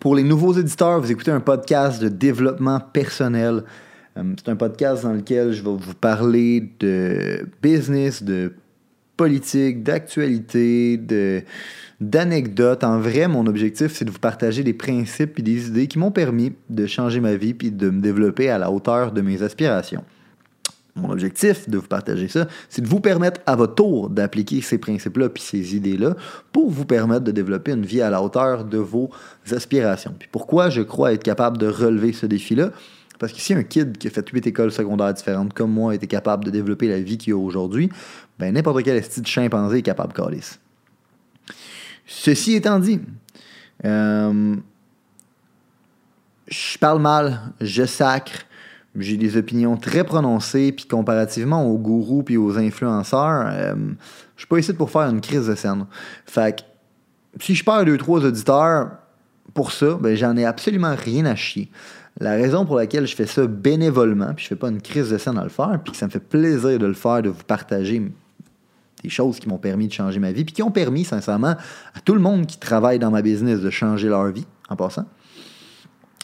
Pour les nouveaux éditeurs, vous écoutez un podcast de développement personnel. Euh, C'est un podcast dans lequel je vais vous parler de business, de politique, d'actualité, d'anecdotes. En vrai, mon objectif, c'est de vous partager des principes et des idées qui m'ont permis de changer ma vie puis de me développer à la hauteur de mes aspirations. Mon objectif de vous partager ça, c'est de vous permettre à votre tour d'appliquer ces principes-là puis ces idées-là pour vous permettre de développer une vie à la hauteur de vos aspirations. Puis pourquoi je crois être capable de relever ce défi-là? Parce que si un kid qui a fait huit écoles secondaires différentes comme moi était capable de développer la vie qu'il a aujourd'hui, ben n'importe quel style de chimpanzé est capable de calice. Ceci étant dit, euh, je parle mal, je sacre, j'ai des opinions très prononcées, puis comparativement aux gourous puis aux influenceurs, euh, je suis pas ici pour faire une crise de scène. Fait que si je perds deux, trois auditeurs pour ça, ben j'en ai absolument rien à chier. La raison pour laquelle je fais ça bénévolement, puis je fais pas une crise de scène à le faire, puis que ça me fait plaisir de le faire, de vous partager des choses qui m'ont permis de changer ma vie, puis qui ont permis, sincèrement, à tout le monde qui travaille dans ma business de changer leur vie, en passant.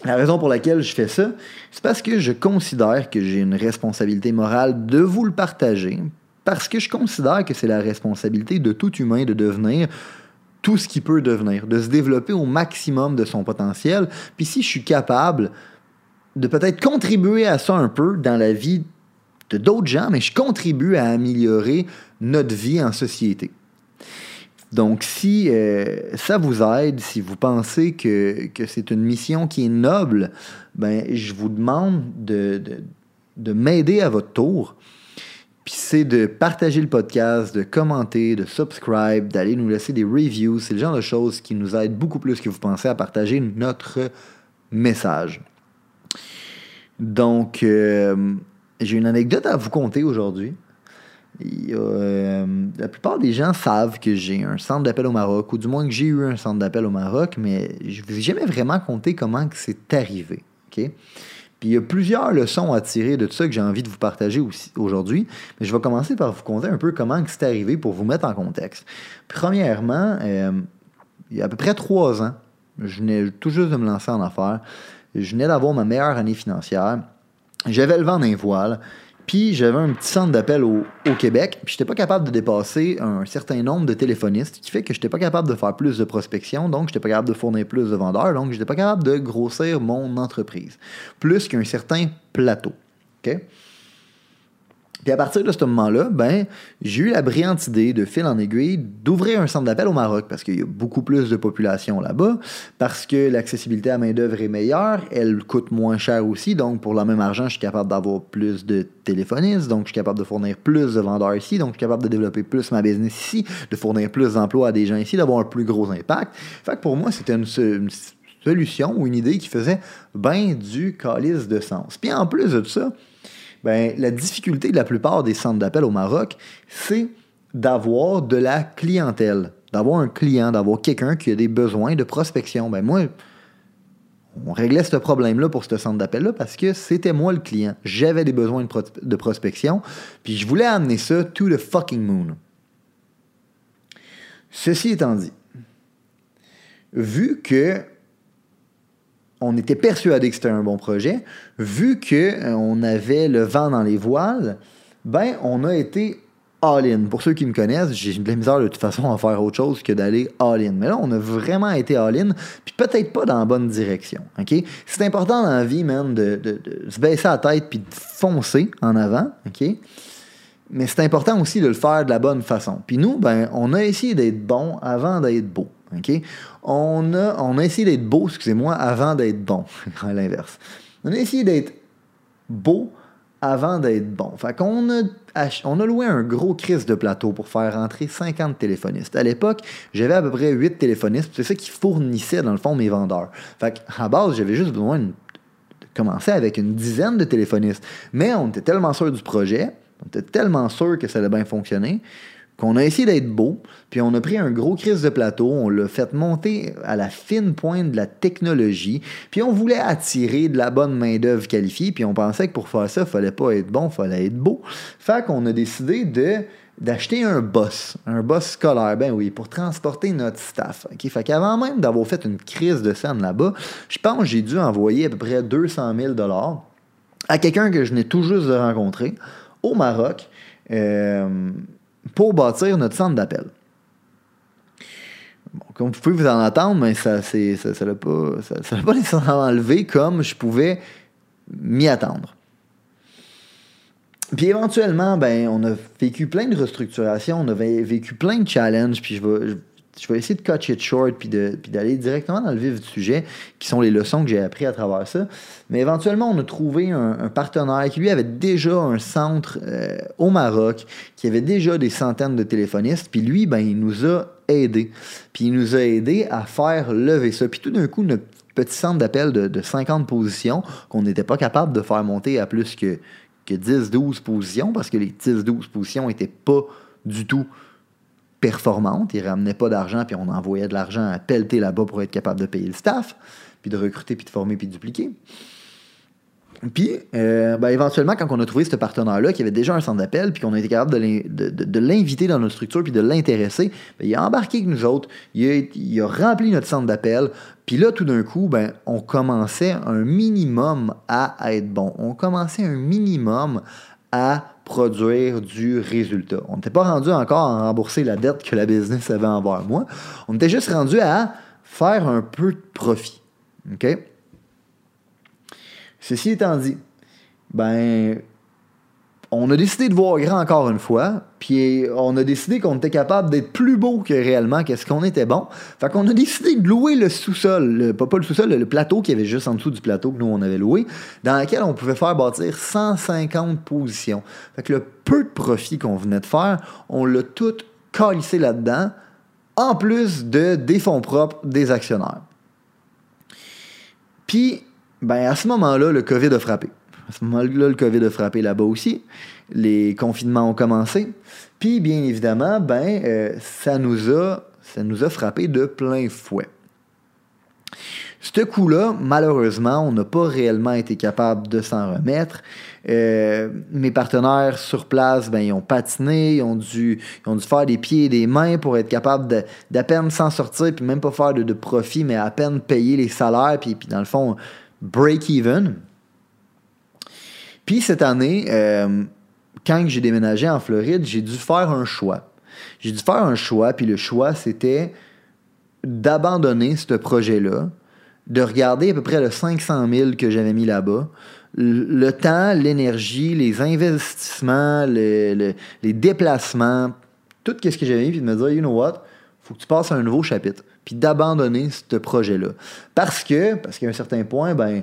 La raison pour laquelle je fais ça, c'est parce que je considère que j'ai une responsabilité morale de vous le partager, parce que je considère que c'est la responsabilité de tout humain de devenir tout ce qu'il peut devenir, de se développer au maximum de son potentiel. Puis si je suis capable de peut-être contribuer à ça un peu dans la vie de d'autres gens, mais je contribue à améliorer notre vie en société. Donc, si euh, ça vous aide, si vous pensez que, que c'est une mission qui est noble, ben, je vous demande de, de, de m'aider à votre tour. Puis c'est de partager le podcast, de commenter, de subscribe, d'aller nous laisser des reviews. C'est le genre de choses qui nous aident beaucoup plus que vous pensez à partager notre message. Donc, euh, j'ai une anecdote à vous conter aujourd'hui. Euh, la plupart des gens savent que j'ai un centre d'appel au Maroc, ou du moins que j'ai eu un centre d'appel au Maroc, mais je ne vous ai jamais vraiment compté comment c'est arrivé. Puis il y a plusieurs leçons à tirer de tout ça que j'ai envie de vous partager aujourd'hui. Mais je vais commencer par vous conter un peu comment c'est arrivé pour vous mettre en contexte. Premièrement, euh, il y a à peu près trois ans, je venais tout juste de me lancer en affaires. Je venais d'avoir ma meilleure année financière. J'avais le vent d'un voile. Puis j'avais un petit centre d'appel au, Québec, puis j'étais pas capable de dépasser un certain nombre de téléphonistes, qui fait que j'étais pas capable de faire plus de prospection, donc j'étais pas capable de fournir plus de vendeurs, donc j'étais pas capable de grossir mon entreprise, plus qu'un certain plateau. OK? Puis à partir de ce moment-là, ben, j'ai eu la brillante idée, de fil en aiguille, d'ouvrir un centre d'appel au Maroc parce qu'il y a beaucoup plus de population là-bas, parce que l'accessibilité à main-d'œuvre est meilleure, elle coûte moins cher aussi, donc pour le même argent, je suis capable d'avoir plus de téléphonistes, donc je suis capable de fournir plus de vendeurs ici, donc je suis capable de développer plus ma business ici, de fournir plus d'emplois à des gens ici, d'avoir un plus gros impact. Fait que pour moi, c'était une, une solution ou une idée qui faisait bien du calice de sens. Puis en plus de ça, ben, la difficulté de la plupart des centres d'appel au Maroc, c'est d'avoir de la clientèle, d'avoir un client, d'avoir quelqu'un qui a des besoins de prospection. Ben moi, on réglait ce problème-là pour ce centre d'appel-là parce que c'était moi le client. J'avais des besoins de, de, prospection, puis je voulais amener ça to the fucking moon. Ceci étant dit, vu que on était persuadé que c'était un bon projet, vu qu'on euh, avait le vent dans les voiles, ben on a été all-in. Pour ceux qui me connaissent, j'ai de la misère de toute façon à faire autre chose que d'aller all-in. Mais là, on a vraiment été all-in, puis peut-être pas dans la bonne direction. C'est important dans la vie, man, de, de, se baisser la tête puis de foncer en avant. Mais c'est important aussi de le faire de la bonne façon. Puis nous, ben, on a essayé d'être bon avant d'être beau. On a, essayé d'être beau, excusez-moi, avant d'être bon. On a essayé d'être beau avant d'être bon. Fait qu'on a, on a loué un gros crise de plateau pour faire rentrer 50 téléphonistes. À l'époque, j'avais à peu près 8 téléphonistes. C'est ça qui fournissait, dans le fond, mes vendeurs. Fait qu'à base, j'avais juste besoin commençait avec une dizaine de téléphonistes. Mais on était tellement sûr du projet, on était tellement sûr que ça allait bien fonctionner, qu'on a essayé d'être beau, puis on a pris un gros crise de plateau, on l'a fait monter à la fine pointe de la technologie, puis on voulait attirer de la bonne main-d'œuvre qualifiée, puis on pensait que pour faire ça, il fallait pas être bon, il fallait être beau. Fait qu'on a décidé de d'acheter un boss, un boss scolaire, ben oui, pour transporter notre staff. Fait qu'avant même d'avoir fait une crise de scène là-bas, je pense que j'ai dû envoyer à peu près 200 000 à quelqu'un que je n'ai tout juste de au Maroc euh, pour bâtir notre centre d'appel. Bon, comme vous pouvez vous en attendre, mais ça ne ça, ça, pas, ça, ça pas nécessairement levé comme je pouvais m'y attendre. Puis éventuellement, ben, on a vécu plein de restructurations, on a vécu plein de challenges, puis je vais, je, vais essayer de cut it short, puis, d'aller directement dans le vif du sujet, qui sont les leçons que j'ai appris à travers ça. Mais éventuellement, on a trouvé un, partenaire qui, lui, avait déjà un centre euh, au Maroc, qui avait déjà des centaines de téléphonistes, puis lui, ben, il nous a aidés. Puis il nous a aidés à faire lever ça. Puis tout d'un coup, notre petit centre d'appel de, de 50 positions, qu'on n'était pas capable de faire monter à plus que que 10-12 positions, parce que les 10-12 positions n'étaient pas du tout performantes. Ils ne ramenaient pas d'argent, puis on envoyait de l'argent à pelleter là-bas pour être capable de payer le staff, puis de recruter, puis de former, puis de dupliquer. Puis, euh, ben, éventuellement, quand on a trouvé ce partenaire-là, qui avait déjà un centre d'appel, puis qu'on a été capable de l'inviter dans notre structure, puis de l'intéresser, ben, il a embarqué avec nous autres, il a, il a rempli notre centre d'appel, puis là, tout d'un coup, ben, on commençait un minimum à être bon. On commençait un minimum à produire du résultat. On n'était pas rendu encore à rembourser la dette que la business avait envers moi. On était juste rendu à faire un peu de profit. OK? Ceci étant dit, ben, on a décidé de voir grand encore une fois, puis on a décidé qu'on était capable d'être plus beau que réellement qu'est-ce qu'on était bon. Fait qu'on a décidé de louer le sous-sol, pas, le sous-sol, le, plateau qui avait juste en dessous du plateau que nous on avait loué, dans lequel on pouvait faire bâtir 150 positions. Fait que le peu de profit qu'on venait de faire, on l'a tout calissé là-dedans, en plus de des fonds propres des actionnaires. Puis ben, à ce moment-là, le COVID a frappé. À ce moment-là, le COVID a frappé là-bas aussi. Les confinements ont commencé. Puis, bien évidemment, ben, euh, ça, nous a, ça frappé de plein fouet. Ce coup-là, malheureusement, on n'a pas réellement été capable de s'en remettre. Euh, mes partenaires sur place, ben, ils ont patiné, ils ont, dû, ont dû faire des pieds et des mains pour être capables d'à peine s'en sortir, puis même pas faire de, profit, mais à peine payer les salaires, puis, puis dans le fond, break-even. Puis cette année, euh, quand j'ai déménagé en Floride, j'ai dû faire un choix. J'ai dû faire un choix, puis le choix, c'était d'abandonner ce projet-là, de regarder à peu près le 500 000 que j'avais mis là-bas, le, temps, l'énergie, les investissements, les déplacements, tout ce que j'avais mis, puis de me dire, you know what, faut que tu passes à un nouveau chapitre puis d'abandonner ce projet-là. Parce que, parce qu'à un certain point, ben,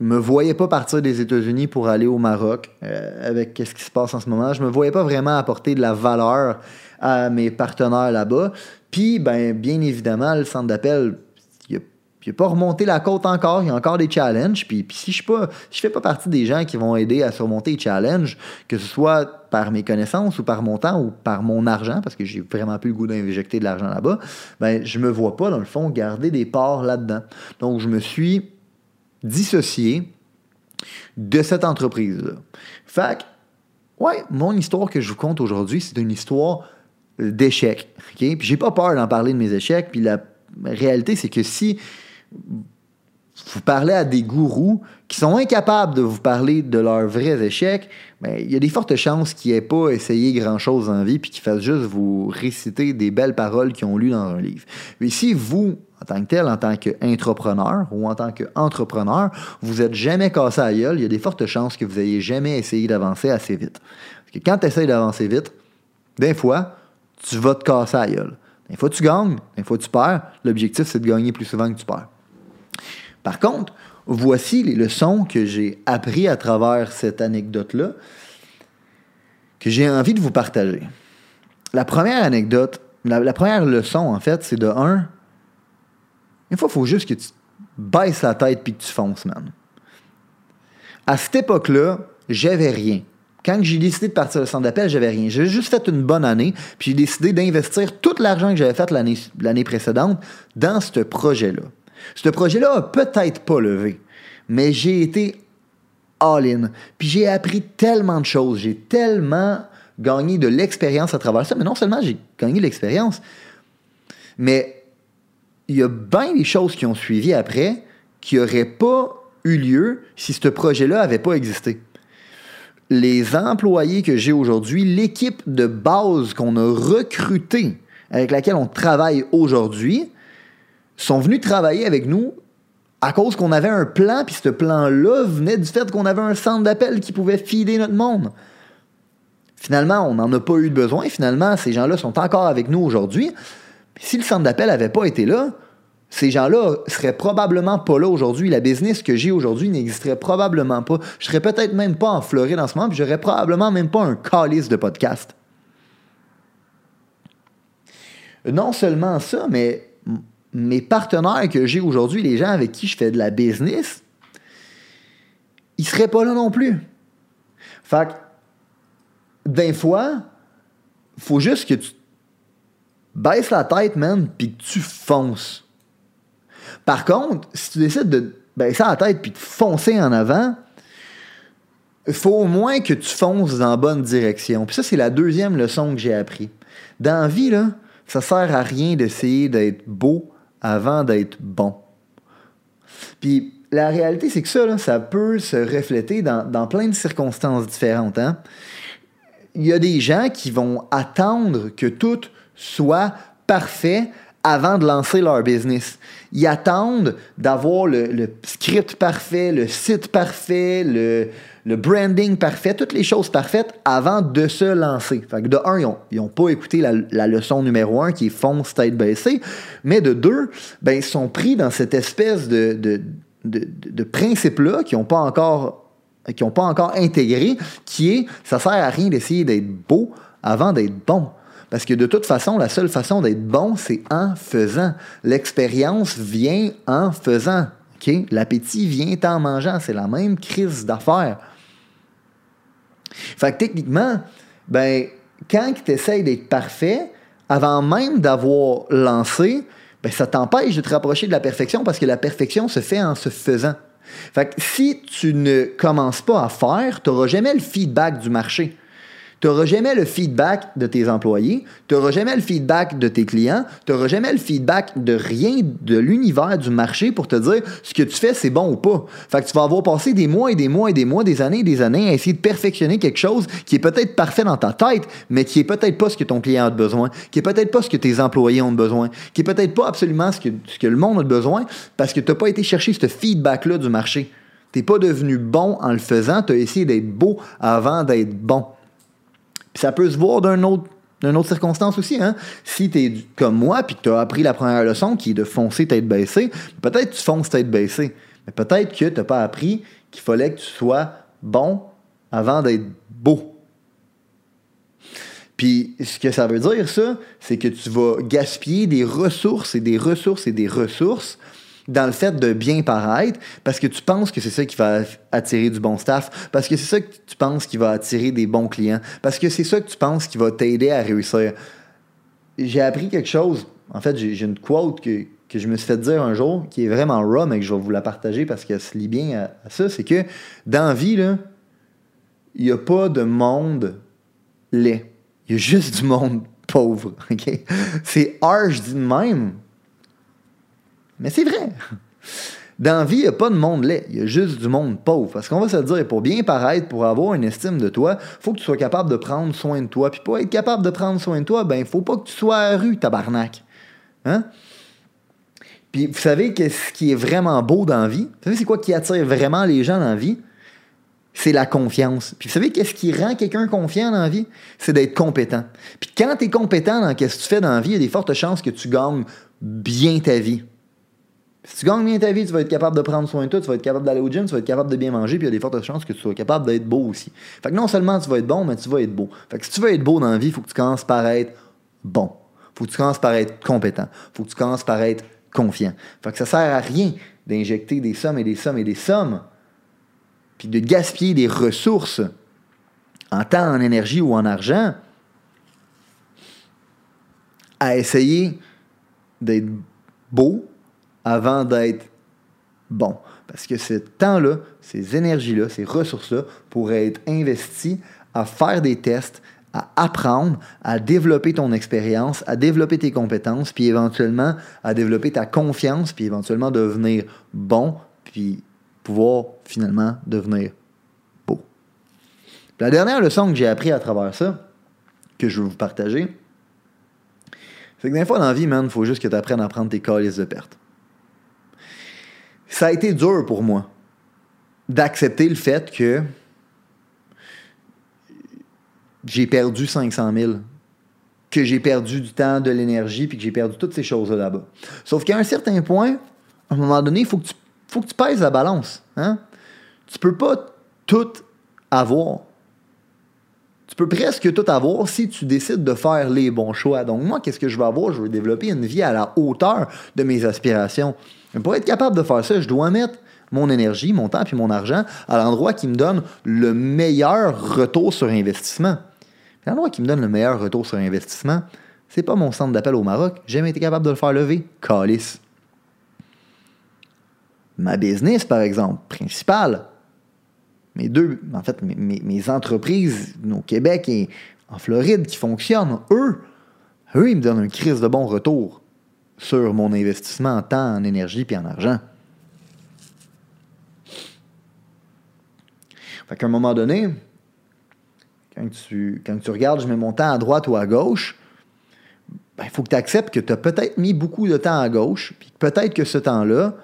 me voyais pas partir des États-Unis pour aller au Maroc euh, avec ce qui se passe en ce moment. Je me voyais pas vraiment apporter de la valeur à mes partenaires là-bas. Puis, ben, bien évidemment, le centre d'appel, il n'a pas remonté la côte encore, il y a encore des challenges. Puis, si je ne je fais pas partie des gens qui vont aider à surmonter les challenges, que ce soit par mes connaissances ou par mon temps ou par mon argent, parce que j'ai vraiment plus le goût d'injecter de l'argent là-bas, ben, je me vois pas, dans le fond, garder des parts là-dedans. Donc, je me suis dissocié de cette entreprise-là. Fait que, ouais, mon histoire que je vous compte aujourd'hui, c'est une histoire d'échec. OK? Puis j'ai pas peur d'en parler de mes échecs. Puis la réalité, c'est que si vous parlez à des gourous qui sont incapables de vous parler de leurs vrais échecs, ben, il y a des fortes chances qu'ils n'aient pas essayé grand-chose en vie puis qu'ils fassent juste vous réciter des belles paroles qu'ils ont lues dans un livre. Mais si vous, en tant que tel, en tant qu'intrapreneur ou en tant qu'entrepreneur, vous n'êtes jamais cassé à gueule, il y a des fortes chances que vous n'ayez jamais essayé d'avancer assez vite. Parce que quand tu essayes d'avancer vite, des fois, tu vas te casser à gueule. Des fois, tu gagnes, des fois, tu perds. L'objectif, c'est de gagner plus souvent que tu perds. Par contre, voici les leçons que j'ai apprises à travers cette anecdote-là, que j'ai envie de vous partager. La première anecdote, la, la première leçon, en fait, c'est de 1 une fois, il faut juste que tu baisses la tête puis que tu fonces, man. À cette époque-là, j'avais rien. Quand j'ai décidé de partir au centre d'appel, j'avais rien. J'ai juste fait une bonne année, puis j'ai décidé d'investir tout l'argent que j'avais fait l'année précédente dans ce projet-là. Ce projet-là a peut-être pas levé, mais j'ai été all-in. Puis j'ai appris tellement de choses. J'ai tellement gagné de l'expérience à travers ça. Mais non seulement j'ai gagné l'expérience, mais il y a bien des choses qui ont suivi après qui n'auraient pas eu lieu si ce projet-là n'avait pas existé. Les employés que j'ai aujourd'hui, l'équipe de base qu'on a recrutée, avec laquelle on travaille aujourd'hui, sont venus travailler avec nous à cause qu'on avait un plan, puis ce plan-là venait du fait qu'on avait un centre d'appel qui pouvait filer notre monde. Finalement, on n'en a pas eu besoin. Finalement, ces gens-là sont encore avec nous aujourd'hui. Si le centre d'appel n'avait pas été là, ces gens-là seraient probablement pas là aujourd'hui. La business que j'ai aujourd'hui n'existerait probablement pas. Je serais peut-être même pas en Floride en ce moment, puis j'aurais probablement même pas un calice de podcast. Non seulement ça, mais mes partenaires que j'ai aujourd'hui, les gens avec qui je fais de la business, ils seraient pas là non plus. Fait que, d'un fois, faut juste que tu baisses la tête, man, puis que tu fonces. Par contre, si tu décides de baisser la tête puis de foncer en avant, faut au moins que tu fonces dans la bonne direction. Puis ça, c'est la deuxième leçon que j'ai appris. Dans la vie, là, ça sert à rien d'essayer d'être beau avant d'être bon. Puis la réalité, c'est que ça, ça peut se refléter dans, plein de circonstances différentes. Hein. Il y a des gens qui vont attendre que tout soit parfait avant de lancer leur business. Ils attendent d'avoir le, script parfait, le site parfait, le, branding parfait, toutes les choses parfaites avant de se lancer. Fait de un, ils n'ont pas écouté la, leçon numéro un qui est fonce tête baissée, mais de deux, ben, ils sont pris dans cette espèce de, de, de, principe-là qui n'ont pas encore qui n'ont pas encore intégré, qui est ça sert à rien d'essayer d'être beau avant d'être bon. Parce que de toute façon, la seule façon d'être bon, c'est en faisant. L'expérience vient en faisant. L'appétit vient en mangeant. C'est la même crise d'affaires. Fait que techniquement, ben, quand tu essaies d'être parfait, avant même d'avoir lancé, ben, ça t'empêche de te rapprocher de la perfection parce que la perfection se fait en se faisant. Fait que si tu ne commences pas à faire, tu n'auras jamais le feedback du marché. Tu n'auras jamais le feedback de tes employés, tu n'auras jamais le feedback de tes clients, tu n'auras jamais le feedback de rien de l'univers du marché pour te dire ce que tu fais, c'est bon ou pas. Fait que tu vas avoir passé des mois et des mois et des mois, des années et des années à essayer de perfectionner quelque chose qui est peut-être parfait dans ta tête, mais qui est peut-être pas ce que ton client a besoin, qui est peut-être pas ce que tes employés ont besoin, qui est peut-être pas absolument ce que, le monde a besoin parce que tu n'as pas été chercher ce feedback-là du marché. Tu n'es pas devenu bon en le faisant, tu as essayé d'être beau avant d'être bon ça peut se voir d'une autre, autre circonstance aussi. Hein? Si tu es comme moi puis que tu as appris la première leçon qui est de foncer tête baissée, peut-être tu fonces tête baissée. Mais peut-être que tu n'as pas appris qu'il fallait que tu sois bon avant d'être beau. Puis ce que ça veut dire, ça, c'est que tu vas gaspiller des ressources et des ressources et des ressources dans le fait de bien paraître parce que tu penses que c'est ça qui va attirer du bon staff, parce que c'est ça que tu penses qui va attirer des bons clients, parce que c'est ça que tu penses qui va t'aider à réussir. J'ai appris quelque chose. En fait, j'ai une quote que, je me suis fait dire un jour qui est vraiment raw, mais que je vais vous la partager parce qu'elle se lie bien à, ça. C'est que dans la vie, il n'y a pas de monde laid. Il y a juste du monde pauvre. C'est harsh de même, mais c'est vrai. Dans vie, il n'y a pas de monde laid, il y a juste du monde pauvre. Parce qu'on va se dire, pour bien paraître, pour avoir une estime de toi, faut que tu sois capable de prendre soin de toi. Puis pour être capable de prendre soin de toi, ben faut pas que tu sois à la rue, tabarnak. Hein? Puis vous savez ce qui est vraiment beau dans vie? Vous savez c'est quoi qui attire vraiment les gens dans la vie? C'est la confiance. Puis vous savez qu'est-ce qui rend quelqu'un confiant dans la vie? C'est d'être compétent. Puis quand tu es compétent dans ce que tu fais dans la vie, il y a des fortes chances que tu gagnes bien ta vie. Si tu gagnes bien ta vie, tu vas être capable de prendre soin de toi, tu vas être capable d'aller au gym, tu vas être capable de bien manger, puis il y a des fortes chances que tu sois capable d'être beau aussi. Fait que non seulement tu vas être bon, mais tu vas être beau. Fait que si tu veux être beau dans la vie, il faut que tu commences par être bon. faut que tu commences par être compétent. faut que tu commences par être confiant. Fait que ça sert à rien d'injecter des sommes et des sommes et des sommes, puis de gaspiller des ressources en temps, en énergie ou en argent, à essayer d'être beau avant d'être bon. Parce que ce temps-là, ces énergies-là, ces ressources-là pourraient être investies à faire des tests, à apprendre, à développer ton expérience, à développer tes compétences, puis éventuellement à développer ta confiance, puis éventuellement devenir bon, puis pouvoir finalement devenir beau. La dernière leçon que j'ai appris à travers ça, que je veux vous partager, c'est que des fois dans la vie, man, il faut juste que tu apprennes à prendre tes calices de perte. Ça a été dur pour moi d'accepter le fait que j'ai perdu 500 000, que j'ai perdu du temps, de l'énergie, puis que j'ai perdu toutes ces choses-là là-bas. Sauf qu'à un certain point, à un moment donné, il faut, que tu, faut que tu pèses la balance. Hein? Tu peux pas tout avoir. Tu peux presque tout avoir si tu décides de faire les bons choix. Donc moi, qu'est-ce que je veux avoir? Je veux développer une vie à la hauteur de mes aspirations. Mais pour être capable de faire ça, je dois mettre mon énergie, mon temps et mon argent à l'endroit qui me donne le meilleur retour sur investissement. L'endroit qui me donne le meilleur retour sur investissement, c'est pas mon centre d'appel au Maroc. J'ai jamais été capable de le faire lever. Calice. Ma business, par exemple, principale, mes deux, en fait, mes, entreprises au Québec et en Floride qui fonctionnent, eux, eux, ils me donnent un crise de bon retour sur mon investissement en temps, en énergie et en argent. Fait qu'à un moment donné, quand tu, quand tu regardes, je mets mon temps à droite ou à gauche, il ben, faut que tu acceptes que tu as peut-être mis beaucoup de temps à gauche, puis peut-être que ce temps-là,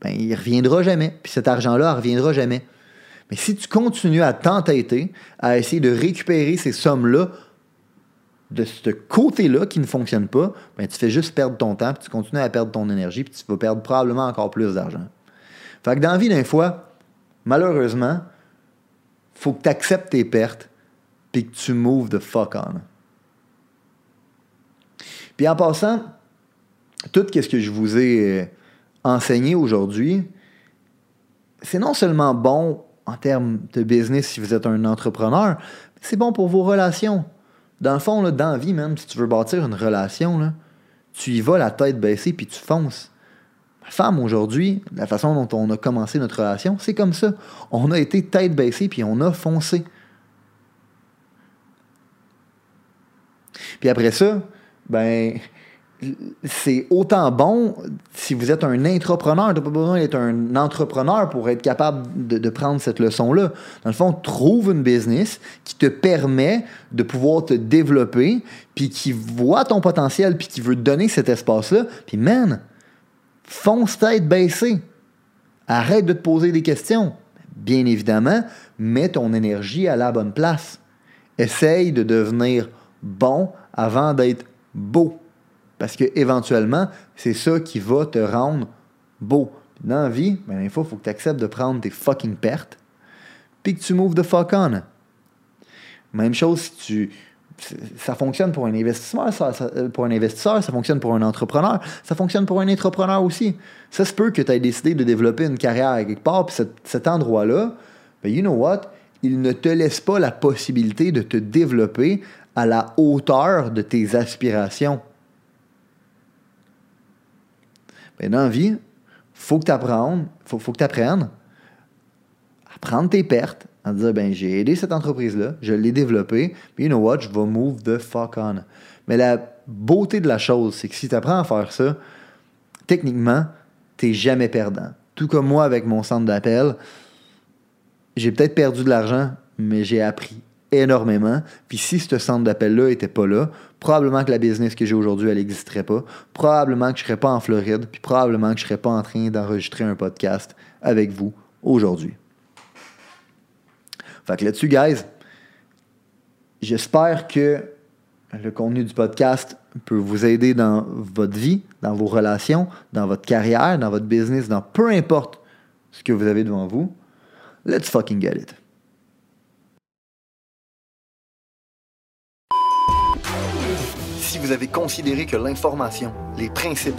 ben, il ne reviendra jamais. Puis cet argent-là ne reviendra jamais. Mais si tu continues à t'entêter, à essayer de récupérer ces sommes-là de ce côté-là qui ne fonctionne pas, ben, tu fais juste perdre ton temps, puis tu continues à perdre ton énergie, puis tu vas perdre probablement encore plus d'argent. Fait que dans la vie, d'un fois, malheureusement, faut que tu acceptes tes pertes, puis que tu moves the fuck on. Puis en passant, tout ce que je vous ai enseigné aujourd'hui, c'est non seulement bon en termes de business si vous êtes un entrepreneur, c'est bon pour vos relations. Dans le fond, là, dans la vie même, si tu veux bâtir une relation, là, tu y vas la tête baissée puis tu fonces. Ma femme, aujourd'hui, la façon dont on a commencé notre relation, c'est comme ça. On a été tête baissée puis on a foncé. Puis après ça, ben, c'est autant bon si vous êtes un entrepreneur. Tu pas besoin d'être un entrepreneur pour être capable de, prendre cette leçon-là. Dans le fond, trouve une business qui te permet de pouvoir te développer, puis qui voit ton potentiel, puis qui veut donner cet espace-là. Puis, man, fonce tête baissée. Arrête de te poser des questions. Bien évidemment, mets ton énergie à la bonne place. Essaye de devenir bon avant d'être beau. Parce que éventuellement, c'est ça qui va te rendre beau. Dans la vie, ben, il faut, que tu acceptes de prendre tes fucking pertes, puis que tu moves the fuck on. Même chose si tu. Ça fonctionne pour un investisseur, ça, pour un investisseur, ça fonctionne pour un entrepreneur, ça fonctionne pour un entrepreneur aussi. Ça se peut que tu aies décidé de développer une carrière à quelque part, puis cet, endroit-là, ben you know what? Il ne te laisse pas la possibilité de te développer à la hauteur de tes aspirations. Ben, dans la vie, faut que tu apprennes, faut, faut que tu apprennes à prendre tes pertes, à dire ben j'ai aidé cette entreprise-là, je l'ai développée, puis you know what, je vais move the fuck on. Mais la beauté de la chose, c'est que si tu apprends à faire ça, techniquement, tu jamais perdant. Tout comme moi avec mon centre d'appel, j'ai peut-être perdu de l'argent, mais j'ai appris énormément. Puis si ce centre d'appel-là n'était pas là, probablement que la business que j'ai aujourd'hui, elle n'existerait pas. Probablement que je ne serais pas en Floride, puis probablement que je ne serais pas en train d'enregistrer un podcast avec vous aujourd'hui. Fait que là-dessus, guys, j'espère que le contenu du podcast peut vous aider dans votre vie, dans vos relations, dans votre carrière, dans votre business, dans peu importe ce que vous avez devant vous. Let's fucking get it. Vous avez considéré que l'information, les principes,